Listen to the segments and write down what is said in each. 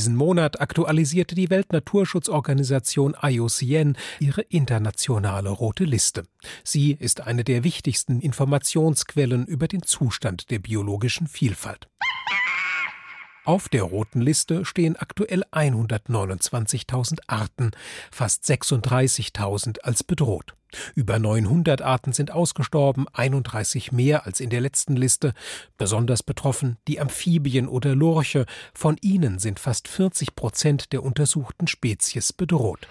Diesen Monat aktualisierte die Weltnaturschutzorganisation IUCN ihre internationale rote Liste. Sie ist eine der wichtigsten Informationsquellen über den Zustand der biologischen Vielfalt. Auf der roten Liste stehen aktuell 129.000 Arten, fast 36.000 als bedroht. Über 900 Arten sind ausgestorben, 31 mehr als in der letzten Liste. Besonders betroffen die Amphibien oder Lurche. Von ihnen sind fast 40 Prozent der untersuchten Spezies bedroht.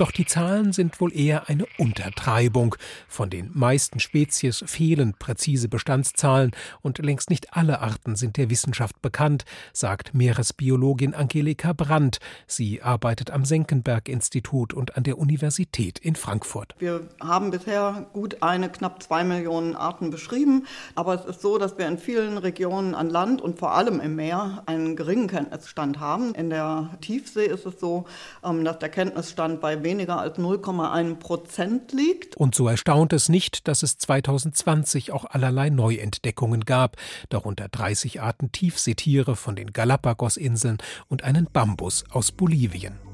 Doch die Zahlen sind wohl eher eine Untertreibung. Von den meisten Spezies fehlen präzise Bestandszahlen und längst nicht alle Arten sind der Wissenschaft bekannt, sagt Meeresbiologin Angelika Brandt. Sie arbeitet am Senckenberg-Institut und an der Universität in Frankfurt. Wir haben bisher gut eine knapp zwei Millionen Arten beschrieben, aber es ist so, dass wir in vielen Regionen an Land und vor allem im Meer einen geringen Kenntnisstand haben. In der Tiefsee ist es so, ähm, dass der Kenntnisstand bei weniger als 0,1 Prozent liegt. Und so erstaunt es nicht, dass es 2020 auch allerlei Neuentdeckungen gab, darunter 30 Arten Tiefseetiere von den Galapagos-Inseln und einen Bambus aus Bolivien.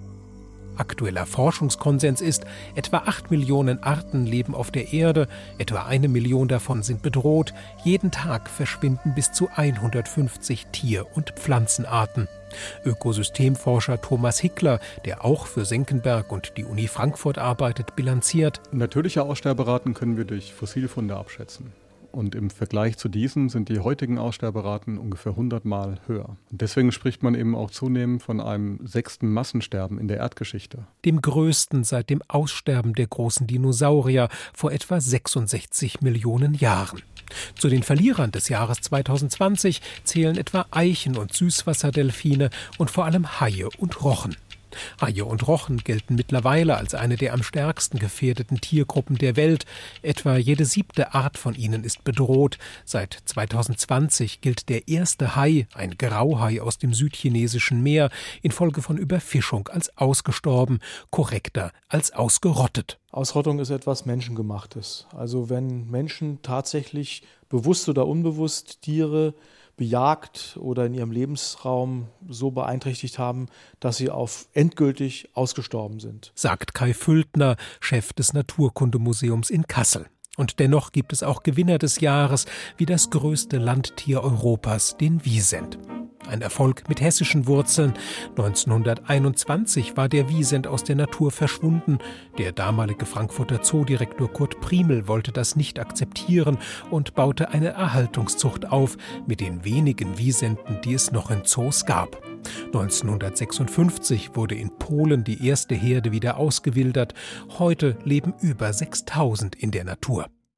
Aktueller Forschungskonsens ist, etwa 8 Millionen Arten leben auf der Erde, etwa eine Million davon sind bedroht, jeden Tag verschwinden bis zu 150 Tier- und Pflanzenarten. Ökosystemforscher Thomas Hickler, der auch für Senckenberg und die Uni Frankfurt arbeitet, bilanziert. Natürliche Aussterberaten können wir durch Fossilfunde abschätzen. Und im Vergleich zu diesen sind die heutigen Aussterberaten ungefähr 100 Mal höher. Und deswegen spricht man eben auch zunehmend von einem sechsten Massensterben in der Erdgeschichte. Dem größten seit dem Aussterben der großen Dinosaurier vor etwa 66 Millionen Jahren. Zu den Verlierern des Jahres 2020 zählen etwa Eichen- und Süßwasserdelfine und vor allem Haie und Rochen. Haie und Rochen gelten mittlerweile als eine der am stärksten gefährdeten Tiergruppen der Welt. Etwa jede siebte Art von ihnen ist bedroht. Seit 2020 gilt der erste Hai, ein Grauhai aus dem südchinesischen Meer, infolge von Überfischung als ausgestorben, korrekter als ausgerottet. Ausrottung ist etwas Menschengemachtes. Also wenn Menschen tatsächlich bewusst oder unbewusst Tiere bejagt oder in ihrem Lebensraum so beeinträchtigt haben, dass sie auf endgültig ausgestorben sind. Sagt Kai Füldner, Chef des Naturkundemuseums in Kassel. Und dennoch gibt es auch Gewinner des Jahres, wie das größte Landtier Europas, den Wiesent. Ein Erfolg mit hessischen Wurzeln. 1921 war der Wiesent aus der Natur verschwunden. Der damalige Frankfurter Zoodirektor Kurt Primel wollte das nicht akzeptieren und baute eine Erhaltungszucht auf mit den wenigen Wiesenten, die es noch in Zoos gab. 1956 wurde in Polen die erste Herde wieder ausgewildert. Heute leben über 6000 in der Natur.